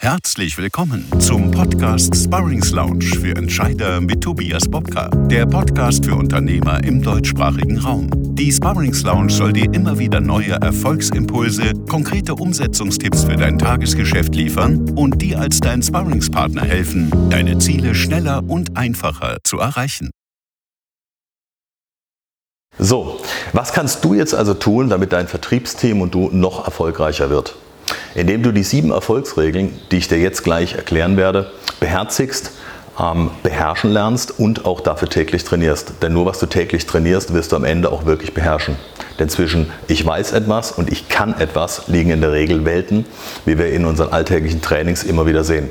Herzlich willkommen zum Podcast Sparrings Lounge für Entscheider mit Tobias Bobka, der Podcast für Unternehmer im deutschsprachigen Raum. Die Sparrings Lounge soll dir immer wieder neue Erfolgsimpulse, konkrete Umsetzungstipps für dein Tagesgeschäft liefern und dir als dein Sparringspartner helfen, deine Ziele schneller und einfacher zu erreichen. So, was kannst du jetzt also tun, damit dein Vertriebsteam und du noch erfolgreicher wird? Indem du die sieben Erfolgsregeln, die ich dir jetzt gleich erklären werde, beherzigst, ähm, beherrschen lernst und auch dafür täglich trainierst. Denn nur was du täglich trainierst, wirst du am Ende auch wirklich beherrschen. Denn zwischen ich weiß etwas und ich kann etwas liegen in der Regel Welten, wie wir in unseren alltäglichen Trainings immer wieder sehen.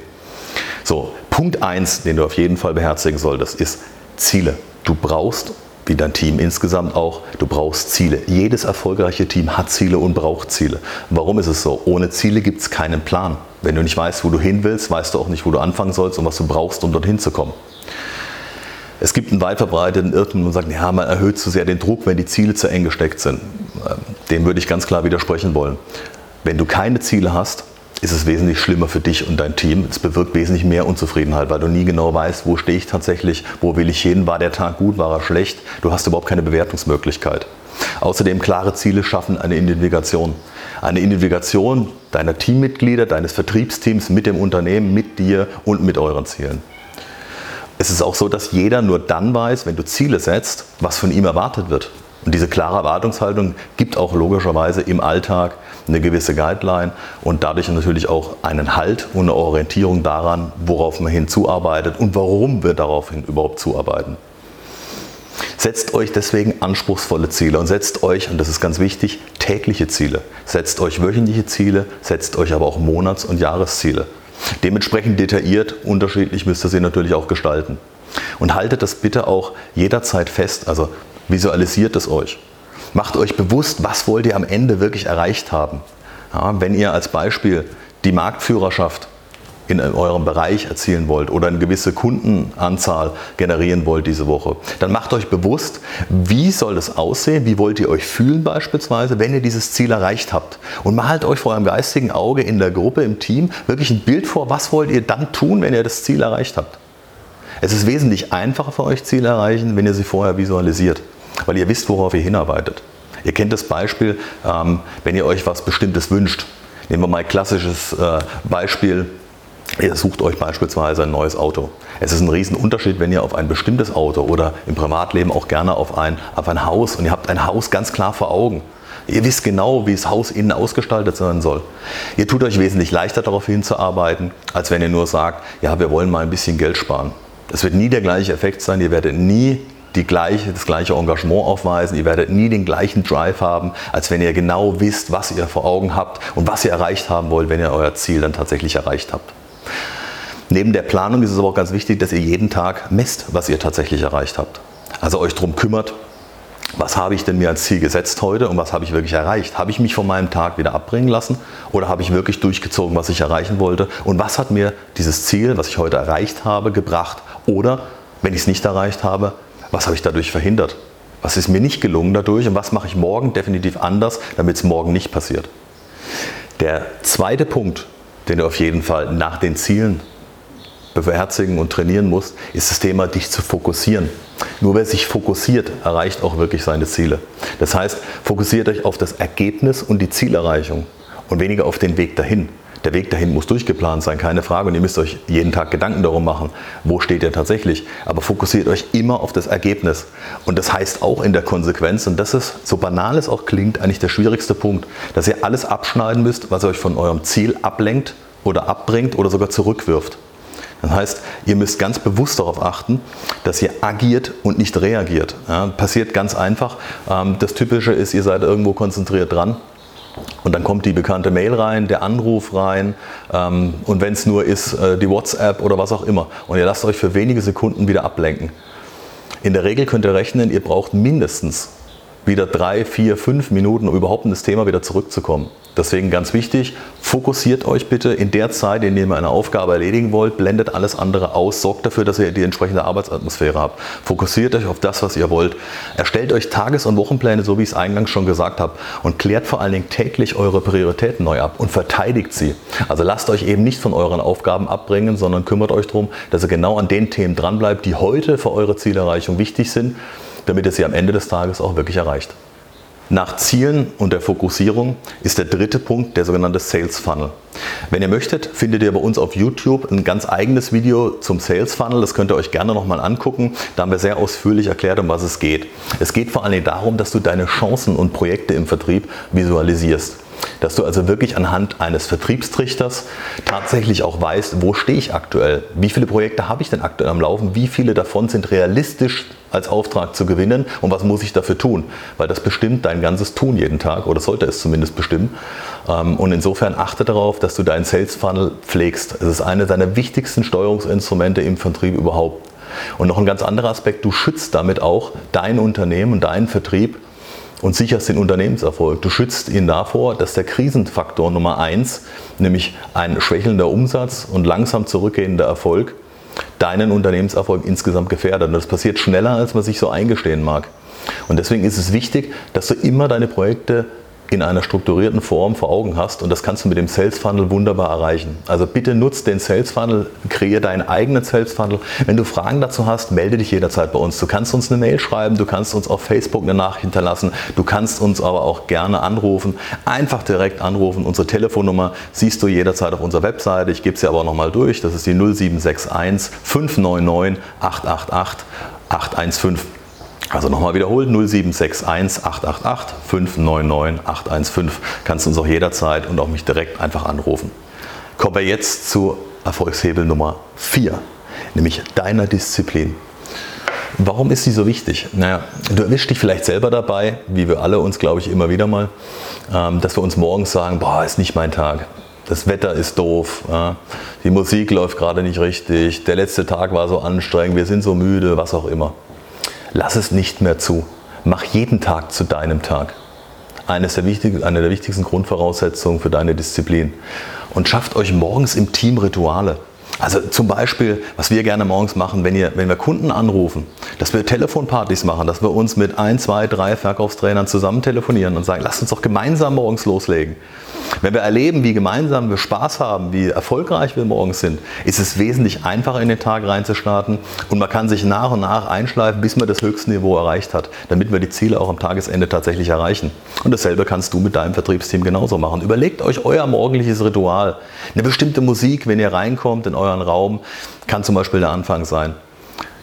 So, Punkt 1, den du auf jeden Fall beherzigen solltest, ist Ziele. Du brauchst wie dein Team insgesamt auch, du brauchst Ziele. Jedes erfolgreiche Team hat Ziele und braucht Ziele. Warum ist es so? Ohne Ziele gibt es keinen Plan. Wenn du nicht weißt, wo du hin willst, weißt du auch nicht, wo du anfangen sollst und was du brauchst, um dorthin zu kommen. Es gibt einen weit verbreiteten Irrtum und sagt, ja, man erhöht zu sehr den Druck, wenn die Ziele zu eng gesteckt sind. Ähm, dem würde ich ganz klar widersprechen wollen. Wenn du keine Ziele hast, ist es wesentlich schlimmer für dich und dein Team. Es bewirkt wesentlich mehr Unzufriedenheit, weil du nie genau weißt, wo stehe ich tatsächlich, wo will ich hin, war der Tag gut, war er schlecht. Du hast überhaupt keine Bewertungsmöglichkeit. Außerdem klare Ziele schaffen eine Identifikation. Eine Identifikation deiner Teammitglieder, deines Vertriebsteams mit dem Unternehmen, mit dir und mit euren Zielen. Es ist auch so, dass jeder nur dann weiß, wenn du Ziele setzt, was von ihm erwartet wird. Und diese klare Erwartungshaltung gibt auch logischerweise im Alltag eine gewisse Guideline und dadurch natürlich auch einen Halt und eine Orientierung daran, worauf man hinzuarbeitet und warum wir daraufhin überhaupt zuarbeiten. Setzt euch deswegen anspruchsvolle Ziele und setzt euch, und das ist ganz wichtig, tägliche Ziele. Setzt euch wöchentliche Ziele, setzt euch aber auch Monats- und Jahresziele. Dementsprechend detailliert, unterschiedlich müsst ihr sie natürlich auch gestalten. Und haltet das bitte auch jederzeit fest. Also Visualisiert es euch. Macht euch bewusst, was wollt ihr am Ende wirklich erreicht haben. Ja, wenn ihr als Beispiel die Marktführerschaft in eurem Bereich erzielen wollt oder eine gewisse Kundenanzahl generieren wollt diese Woche, dann macht euch bewusst, wie soll das aussehen, wie wollt ihr euch fühlen beispielsweise, wenn ihr dieses Ziel erreicht habt. Und malt euch vor eurem geistigen Auge in der Gruppe, im Team, wirklich ein Bild vor, was wollt ihr dann tun, wenn ihr das Ziel erreicht habt. Es ist wesentlich einfacher für euch Ziele erreichen, wenn ihr sie vorher visualisiert weil ihr wisst, worauf ihr hinarbeitet. Ihr kennt das Beispiel, ähm, wenn ihr euch was Bestimmtes wünscht. Nehmen wir mal ein klassisches äh, Beispiel. Ihr sucht euch beispielsweise ein neues Auto. Es ist ein Riesenunterschied, wenn ihr auf ein bestimmtes Auto oder im Privatleben auch gerne auf ein, auf ein Haus und ihr habt ein Haus ganz klar vor Augen. Ihr wisst genau, wie das Haus innen ausgestaltet sein soll. Ihr tut euch wesentlich leichter darauf hinzuarbeiten, als wenn ihr nur sagt, ja, wir wollen mal ein bisschen Geld sparen. Das wird nie der gleiche Effekt sein. Ihr werdet nie die gleiche, das gleiche Engagement aufweisen. Ihr werdet nie den gleichen Drive haben, als wenn ihr genau wisst, was ihr vor Augen habt und was ihr erreicht haben wollt, wenn ihr euer Ziel dann tatsächlich erreicht habt. Neben der Planung ist es aber auch ganz wichtig, dass ihr jeden Tag messt, was ihr tatsächlich erreicht habt. Also euch darum kümmert, was habe ich denn mir als Ziel gesetzt heute und was habe ich wirklich erreicht? Habe ich mich von meinem Tag wieder abbringen lassen oder habe ich wirklich durchgezogen, was ich erreichen wollte? Und was hat mir dieses Ziel, was ich heute erreicht habe, gebracht? Oder, wenn ich es nicht erreicht habe, was habe ich dadurch verhindert? Was ist mir nicht gelungen dadurch und was mache ich morgen definitiv anders, damit es morgen nicht passiert? Der zweite Punkt, den du auf jeden Fall nach den Zielen beherzigen und trainieren musst, ist das Thema, dich zu fokussieren. Nur wer sich fokussiert, erreicht auch wirklich seine Ziele. Das heißt, fokussiert euch auf das Ergebnis und die Zielerreichung und weniger auf den Weg dahin. Der Weg dahin muss durchgeplant sein, keine Frage. Und ihr müsst euch jeden Tag Gedanken darum machen, wo steht ihr tatsächlich. Aber fokussiert euch immer auf das Ergebnis. Und das heißt auch in der Konsequenz, und das ist, so banal es auch klingt, eigentlich der schwierigste Punkt, dass ihr alles abschneiden müsst, was euch von eurem Ziel ablenkt oder abbringt oder sogar zurückwirft. Das heißt, ihr müsst ganz bewusst darauf achten, dass ihr agiert und nicht reagiert. Ja, passiert ganz einfach. Ähm, das Typische ist, ihr seid irgendwo konzentriert dran und dann kommt die bekannte Mail rein, der Anruf rein ähm, und wenn es nur ist, äh, die WhatsApp oder was auch immer. Und ihr lasst euch für wenige Sekunden wieder ablenken. In der Regel könnt ihr rechnen, ihr braucht mindestens wieder drei, vier, fünf Minuten, um überhaupt in das Thema wieder zurückzukommen. Deswegen ganz wichtig, fokussiert euch bitte in der Zeit, in der ihr eine Aufgabe erledigen wollt, blendet alles andere aus, sorgt dafür, dass ihr die entsprechende Arbeitsatmosphäre habt. Fokussiert euch auf das, was ihr wollt. Erstellt euch Tages- und Wochenpläne, so wie ich es eingangs schon gesagt habe, und klärt vor allen Dingen täglich eure Prioritäten neu ab und verteidigt sie. Also lasst euch eben nicht von euren Aufgaben abbringen, sondern kümmert euch darum, dass ihr genau an den Themen dranbleibt, die heute für eure Zielerreichung wichtig sind, damit ihr sie am Ende des Tages auch wirklich erreicht. Nach Zielen und der Fokussierung ist der dritte Punkt der sogenannte Sales Funnel. Wenn ihr möchtet, findet ihr bei uns auf YouTube ein ganz eigenes Video zum Sales Funnel. Das könnt ihr euch gerne nochmal angucken. Da haben wir sehr ausführlich erklärt, um was es geht. Es geht vor allem darum, dass du deine Chancen und Projekte im Vertrieb visualisierst. Dass du also wirklich anhand eines Vertriebstrichters tatsächlich auch weißt, wo stehe ich aktuell, wie viele Projekte habe ich denn aktuell am Laufen, wie viele davon sind realistisch als Auftrag zu gewinnen und was muss ich dafür tun, weil das bestimmt dein ganzes Tun jeden Tag oder sollte es zumindest bestimmen. Ähm, und insofern achte darauf, dass du deinen Sales Funnel pflegst. Es ist eine deiner wichtigsten Steuerungsinstrumente im Vertrieb überhaupt. Und noch ein ganz anderer Aspekt, du schützt damit auch dein Unternehmen und deinen Vertrieb und sicherst den Unternehmenserfolg. Du schützt ihn davor, dass der Krisenfaktor Nummer eins, nämlich ein schwächelnder Umsatz und langsam zurückgehender Erfolg, deinen Unternehmenserfolg insgesamt gefährdet. Und das passiert schneller, als man sich so eingestehen mag. Und deswegen ist es wichtig, dass du immer deine Projekte in einer strukturierten Form vor Augen hast und das kannst du mit dem Sales Funnel wunderbar erreichen. Also bitte nutz den Sales Funnel, kreier deinen eigenen Sales Funnel. Wenn du Fragen dazu hast, melde dich jederzeit bei uns. Du kannst uns eine Mail schreiben, du kannst uns auf Facebook eine Nachricht hinterlassen, du kannst uns aber auch gerne anrufen. Einfach direkt anrufen. Unsere Telefonnummer siehst du jederzeit auf unserer Webseite. Ich gebe sie aber nochmal durch. Das ist die 0761 599 888 815. Also nochmal wiederholt, 0761 888 599 815. Kannst du uns auch jederzeit und auch mich direkt einfach anrufen. Kommen wir jetzt zu Erfolgshebel Nummer 4, nämlich deiner Disziplin. Warum ist sie so wichtig? Naja, du erwischst dich vielleicht selber dabei, wie wir alle uns, glaube ich, immer wieder mal, ähm, dass wir uns morgens sagen, boah, ist nicht mein Tag. Das Wetter ist doof, die Musik läuft gerade nicht richtig, der letzte Tag war so anstrengend, wir sind so müde, was auch immer. Lass es nicht mehr zu. Mach jeden Tag zu deinem Tag. Eines der eine der wichtigsten Grundvoraussetzungen für deine Disziplin. Und schafft euch morgens im Team Rituale. Also zum Beispiel, was wir gerne morgens machen, wenn, ihr, wenn wir Kunden anrufen, dass wir Telefonpartys machen, dass wir uns mit ein, zwei, drei Verkaufstrainern zusammen telefonieren und sagen, lasst uns doch gemeinsam morgens loslegen. Wenn wir erleben, wie gemeinsam wir Spaß haben, wie erfolgreich wir morgens sind, ist es wesentlich einfacher in den Tag reinzustarten und man kann sich nach und nach einschleifen, bis man das höchste Niveau erreicht hat, damit wir die Ziele auch am Tagesende tatsächlich erreichen. Und dasselbe kannst du mit deinem Vertriebsteam genauso machen. Überlegt euch euer morgendliches Ritual. Eine bestimmte Musik, wenn ihr reinkommt in euren Raum, kann zum Beispiel der Anfang sein.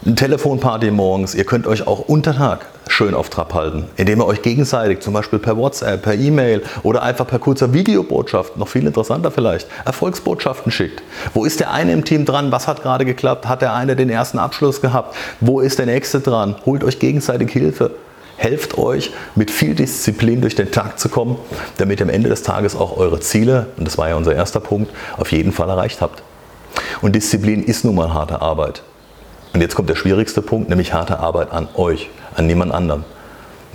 Eine Telefonparty morgens, ihr könnt euch auch unter Tag schön auf Trab halten, indem ihr euch gegenseitig, zum Beispiel per WhatsApp, per E-Mail oder einfach per kurzer Videobotschaft, noch viel interessanter vielleicht, Erfolgsbotschaften schickt. Wo ist der eine im Team dran? Was hat gerade geklappt? Hat der eine den ersten Abschluss gehabt? Wo ist der nächste dran? Holt euch gegenseitig Hilfe. Helft euch, mit viel Disziplin durch den Tag zu kommen, damit ihr am Ende des Tages auch eure Ziele, und das war ja unser erster Punkt, auf jeden Fall erreicht habt. Und Disziplin ist nun mal harte Arbeit. Und jetzt kommt der schwierigste Punkt, nämlich harte Arbeit an euch an niemand anderem.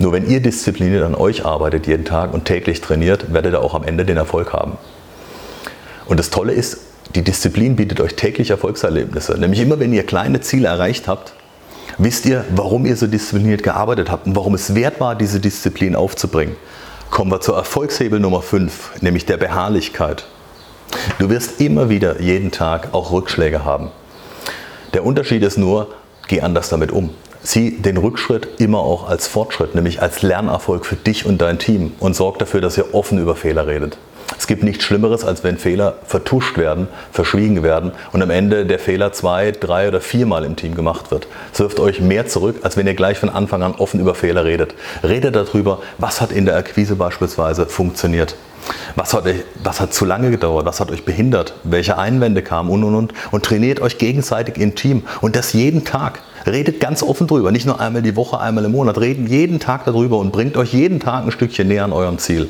Nur wenn ihr diszipliniert an euch arbeitet jeden Tag und täglich trainiert, werdet ihr auch am Ende den Erfolg haben. Und das Tolle ist, die Disziplin bietet euch täglich Erfolgserlebnisse. Nämlich immer, wenn ihr kleine Ziele erreicht habt, wisst ihr, warum ihr so diszipliniert gearbeitet habt und warum es wert war, diese Disziplin aufzubringen. Kommen wir zur Erfolgshebel Nummer 5, nämlich der Beharrlichkeit. Du wirst immer wieder jeden Tag auch Rückschläge haben. Der Unterschied ist nur, geh anders damit um. Sieh den Rückschritt immer auch als Fortschritt, nämlich als Lernerfolg für dich und dein Team und sorg dafür, dass ihr offen über Fehler redet. Es gibt nichts Schlimmeres, als wenn Fehler vertuscht werden, verschwiegen werden und am Ende der Fehler zwei, drei oder viermal im Team gemacht wird. Es wirft euch mehr zurück, als wenn ihr gleich von Anfang an offen über Fehler redet. Redet darüber, was hat in der Akquise beispielsweise funktioniert. Was hat, was hat zu lange gedauert? Was hat euch behindert? Welche Einwände kamen und und und? Und trainiert euch gegenseitig im Team und das jeden Tag. Redet ganz offen drüber, nicht nur einmal die Woche, einmal im Monat. Redet jeden Tag darüber und bringt euch jeden Tag ein Stückchen näher an eurem Ziel.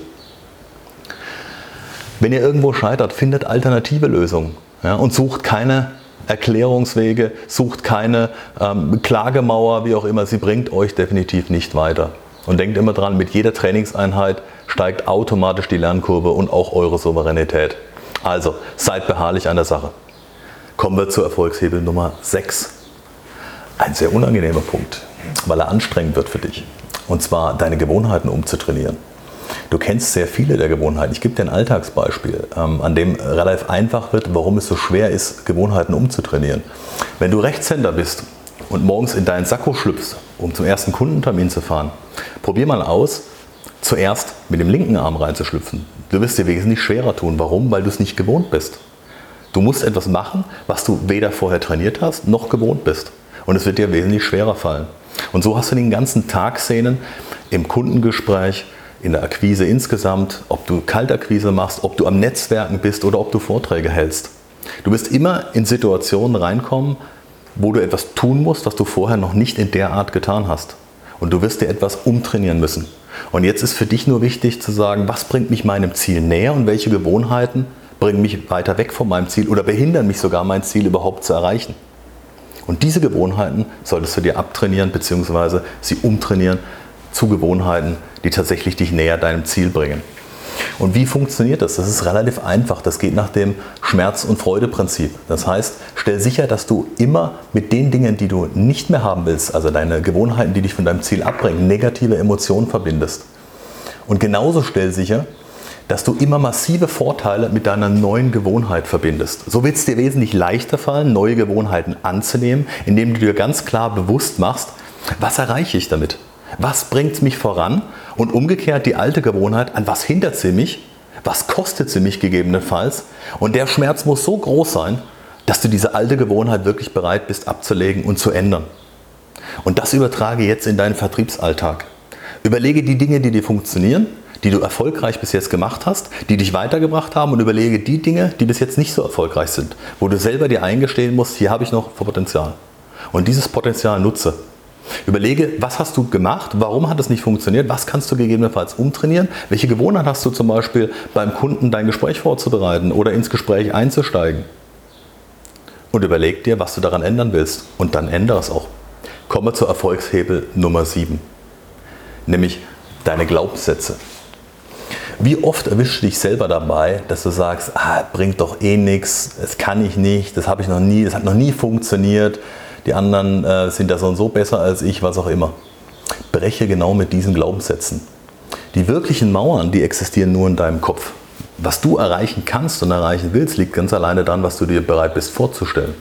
Wenn ihr irgendwo scheitert, findet alternative Lösungen ja, und sucht keine Erklärungswege, sucht keine ähm, Klagemauer, wie auch immer. Sie bringt euch definitiv nicht weiter. Und denkt immer dran, mit jeder Trainingseinheit steigt automatisch die Lernkurve und auch eure Souveränität. Also seid beharrlich an der Sache. Kommen wir zu Erfolgshebel Nummer 6. Ein sehr unangenehmer Punkt, weil er anstrengend wird für dich. Und zwar deine Gewohnheiten umzutrainieren. Du kennst sehr viele der Gewohnheiten. Ich gebe dir ein Alltagsbeispiel, ähm, an dem relativ einfach wird, warum es so schwer ist, Gewohnheiten umzutrainieren. Wenn du Rechtshänder bist und morgens in deinen Sakko schlüpfst, um zum ersten Kundentermin zu fahren, probier mal aus, zuerst mit dem linken Arm reinzuschlüpfen. Du wirst dir wesentlich schwerer tun. Warum? Weil du es nicht gewohnt bist. Du musst etwas machen, was du weder vorher trainiert hast, noch gewohnt bist. Und es wird dir wesentlich schwerer fallen. Und so hast du den ganzen Tag Szenen im Kundengespräch, in der Akquise insgesamt, ob du Kaltakquise machst, ob du am Netzwerken bist oder ob du Vorträge hältst. Du wirst immer in Situationen reinkommen, wo du etwas tun musst, was du vorher noch nicht in der Art getan hast. Und du wirst dir etwas umtrainieren müssen. Und jetzt ist für dich nur wichtig zu sagen, was bringt mich meinem Ziel näher und welche Gewohnheiten bringen mich weiter weg von meinem Ziel oder behindern mich sogar, mein Ziel überhaupt zu erreichen. Und diese Gewohnheiten solltest du dir abtrainieren bzw. sie umtrainieren zu Gewohnheiten, die tatsächlich dich näher deinem Ziel bringen. Und wie funktioniert das? Das ist relativ einfach. Das geht nach dem Schmerz- und Freude-Prinzip. Das heißt, stell sicher, dass du immer mit den Dingen, die du nicht mehr haben willst, also deine Gewohnheiten, die dich von deinem Ziel abbringen, negative Emotionen verbindest. Und genauso stell sicher, dass du immer massive Vorteile mit deiner neuen Gewohnheit verbindest. So wird es dir wesentlich leichter fallen, neue Gewohnheiten anzunehmen, indem du dir ganz klar bewusst machst, was erreiche ich damit? Was bringt mich voran? Und umgekehrt die alte Gewohnheit, an was hindert sie mich? Was kostet sie mich gegebenenfalls? Und der Schmerz muss so groß sein, dass du diese alte Gewohnheit wirklich bereit bist abzulegen und zu ändern. Und das übertrage jetzt in deinen Vertriebsalltag. Überlege die Dinge, die dir funktionieren, die du erfolgreich bis jetzt gemacht hast, die dich weitergebracht haben und überlege die Dinge, die bis jetzt nicht so erfolgreich sind, wo du selber dir eingestehen musst, hier habe ich noch Potenzial. Und dieses Potenzial nutze. Überlege, was hast du gemacht, warum hat es nicht funktioniert, was kannst du gegebenenfalls umtrainieren, welche Gewohnheit hast du zum Beispiel beim Kunden dein Gespräch vorzubereiten oder ins Gespräch einzusteigen. Und überleg dir, was du daran ändern willst und dann ändere es auch. Komme zur Erfolgshebel Nummer 7, nämlich deine Glaubenssätze. Wie oft erwischst du dich selber dabei, dass du sagst, ah, bringt doch eh nichts, das kann ich nicht, das habe ich noch nie, das hat noch nie funktioniert, die anderen äh, sind da so und so besser als ich, was auch immer. Breche genau mit diesen Glaubenssätzen. Die wirklichen Mauern, die existieren nur in deinem Kopf. Was du erreichen kannst und erreichen willst, liegt ganz alleine daran, was du dir bereit bist vorzustellen.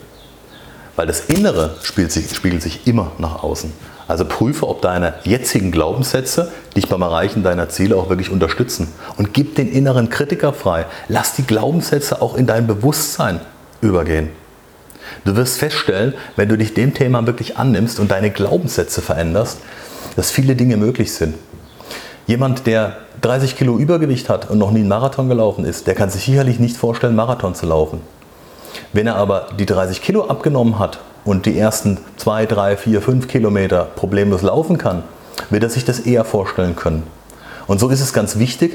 Weil das Innere spiegelt sich, spiegelt sich immer nach außen. Also prüfe, ob deine jetzigen Glaubenssätze dich beim Erreichen deiner Ziele auch wirklich unterstützen. Und gib den inneren Kritiker frei. Lass die Glaubenssätze auch in dein Bewusstsein übergehen. Du wirst feststellen, wenn du dich dem Thema wirklich annimmst und deine Glaubenssätze veränderst, dass viele Dinge möglich sind. Jemand, der 30 Kilo Übergewicht hat und noch nie einen Marathon gelaufen ist, der kann sich sicherlich nicht vorstellen, Marathon zu laufen. Wenn er aber die 30 Kilo abgenommen hat und die ersten 2, 3, 4, 5 Kilometer problemlos laufen kann, wird er sich das eher vorstellen können. Und so ist es ganz wichtig,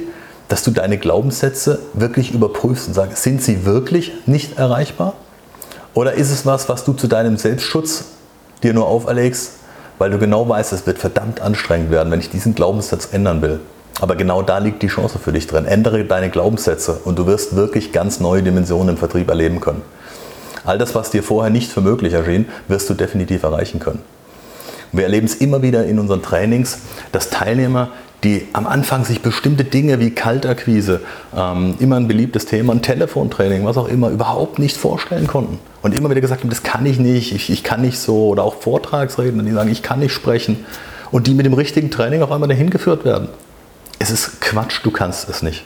dass du deine Glaubenssätze wirklich überprüfst und sagst, sind sie wirklich nicht erreichbar? Oder ist es was, was du zu deinem Selbstschutz dir nur auferlegst, weil du genau weißt, es wird verdammt anstrengend werden, wenn ich diesen Glaubenssatz ändern will. Aber genau da liegt die Chance für dich drin. Ändere deine Glaubenssätze und du wirst wirklich ganz neue Dimensionen im Vertrieb erleben können. All das, was dir vorher nicht für möglich erschien, wirst du definitiv erreichen können. Wir erleben es immer wieder in unseren Trainings, dass Teilnehmer die am Anfang sich bestimmte Dinge wie Kaltakquise, ähm, immer ein beliebtes Thema, ein Telefontraining, was auch immer, überhaupt nicht vorstellen konnten. Und immer wieder gesagt haben, das kann ich nicht, ich, ich kann nicht so. Oder auch Vortragsredner, die sagen, ich kann nicht sprechen. Und die mit dem richtigen Training auf einmal dahin geführt werden. Es ist Quatsch, du kannst es nicht.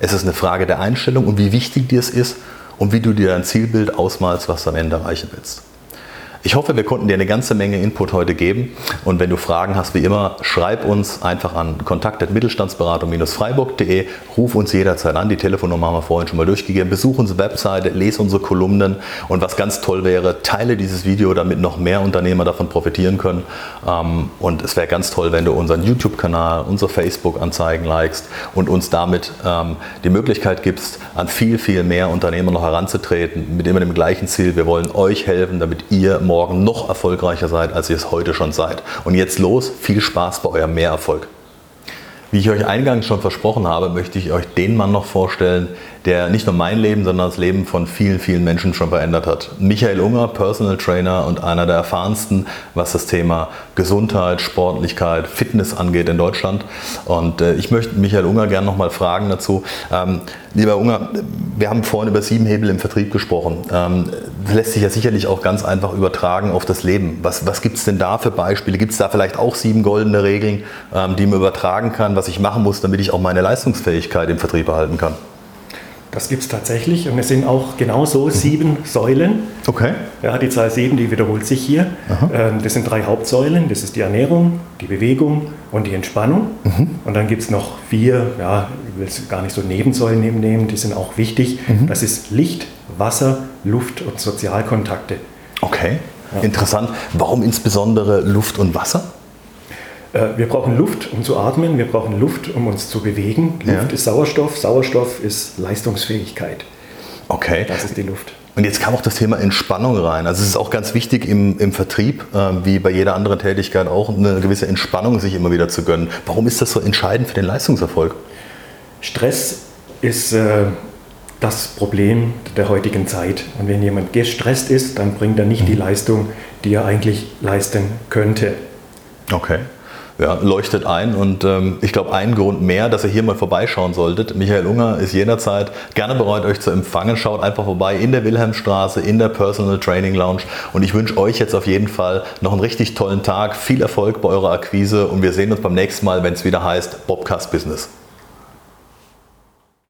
Es ist eine Frage der Einstellung und wie wichtig dir es ist und wie du dir dein Zielbild ausmalst, was du am Ende erreichen willst. Ich hoffe, wir konnten dir eine ganze Menge Input heute geben. Und wenn du Fragen hast, wie immer, schreib uns einfach an kontakt.mittelstandsberatung-freiburg.de. Ruf uns jederzeit an. Die Telefonnummer haben wir vorhin schon mal durchgegeben. Besuch unsere Webseite, lese unsere Kolumnen. Und was ganz toll wäre, teile dieses Video, damit noch mehr Unternehmer davon profitieren können. Ähm, und es wäre ganz toll, wenn du unseren YouTube-Kanal, unsere Facebook-Anzeigen likest und uns damit ähm, die Möglichkeit gibst, an viel, viel mehr Unternehmer noch heranzutreten, mit immer dem gleichen Ziel. Wir wollen euch helfen, damit ihr morgen morgen noch erfolgreicher seid, als ihr es heute schon seid. Und jetzt los, viel Spaß bei eurem Mehrerfolg. Wie ich euch eingangs schon versprochen habe, möchte ich euch den Mann noch vorstellen, der nicht nur mein Leben, sondern das Leben von vielen, vielen Menschen schon verändert hat. Michael Unger, Personal Trainer und einer der erfahrensten, was das Thema Gesundheit, Sportlichkeit, Fitness angeht in Deutschland. Und äh, ich möchte Michael Unger gerne noch mal fragen dazu. Ähm, lieber Unger, wir haben vorhin über sieben Hebel im Vertrieb gesprochen. Ähm, das lässt sich ja sicherlich auch ganz einfach übertragen auf das Leben. Was, was gibt es denn da für Beispiele? Gibt es da vielleicht auch sieben goldene Regeln, ähm, die man übertragen kann, was ich machen muss, damit ich auch meine Leistungsfähigkeit im Vertrieb erhalten kann? Das gibt es tatsächlich und es sind auch genauso sieben Säulen. Okay. Ja, die Zahl sieben, die wiederholt sich hier. Ähm, das sind drei Hauptsäulen. Das ist die Ernährung, die Bewegung und die Entspannung. Mhm. Und dann gibt es noch vier, ja, ich will es gar nicht so Nebensäulen nehmen, die sind auch wichtig. Mhm. Das ist Licht, Wasser, Luft und Sozialkontakte. Okay. Interessant. Warum insbesondere Luft und Wasser? Äh, Wir brauchen Luft, um zu atmen. Wir brauchen Luft, um uns zu bewegen. Luft Ja. ist Sauerstoff. Sauerstoff ist Leistungsfähigkeit. Okay. Das ist die Luft. Und jetzt kam auch das Thema Entspannung rein. Also es ist auch ganz wichtig im, im Vertrieb, äh, wie bei jeder anderen Tätigkeit auch, eine gewisse Entspannung sich immer wieder zu gönnen. Warum ist das so entscheidend für den Leistungserfolg? Stress ist äh, das Problem der heutigen Zeit. Und wenn jemand gestresst ist, dann bringt er nicht die Leistung, die er eigentlich leisten könnte. Okay. Ja, leuchtet ein und ähm, ich glaube, ein Grund mehr, dass ihr hier mal vorbeischauen solltet. Michael Unger ist jederzeit gerne bereit, euch zu empfangen. Schaut einfach vorbei in der Wilhelmstraße, in der Personal Training Lounge und ich wünsche euch jetzt auf jeden Fall noch einen richtig tollen Tag, viel Erfolg bei eurer Akquise und wir sehen uns beim nächsten Mal, wenn es wieder heißt Bobcast Business.